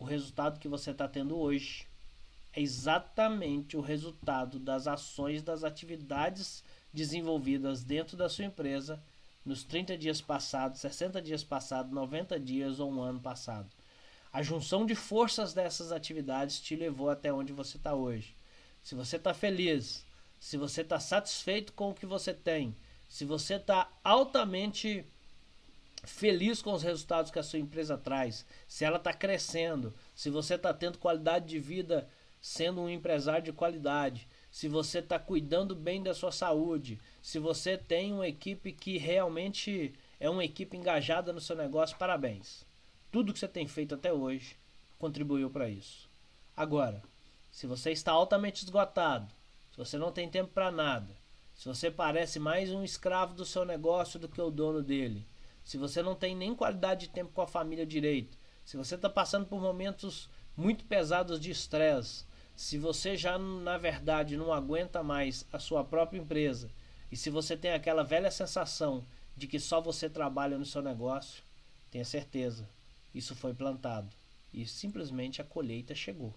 o resultado que você está tendo hoje é exatamente o resultado das ações, das atividades desenvolvidas dentro da sua empresa nos 30 dias passados, 60 dias passados, 90 dias ou um ano passado. A junção de forças dessas atividades te levou até onde você está hoje. Se você está feliz, se você está satisfeito com o que você tem, se você está altamente feliz com os resultados que a sua empresa traz, se ela está crescendo, se você está tendo qualidade de vida sendo um empresário de qualidade, se você está cuidando bem da sua saúde, se você tem uma equipe que realmente é uma equipe engajada no seu negócio, parabéns. Tudo que você tem feito até hoje contribuiu para isso. Agora, se você está altamente esgotado, se você não tem tempo para nada, se você parece mais um escravo do seu negócio do que o dono dele, se você não tem nem qualidade de tempo com a família direito, se você está passando por momentos muito pesados de estresse, se você já na verdade não aguenta mais a sua própria empresa e se você tem aquela velha sensação de que só você trabalha no seu negócio, tenha certeza, isso foi plantado e simplesmente a colheita chegou.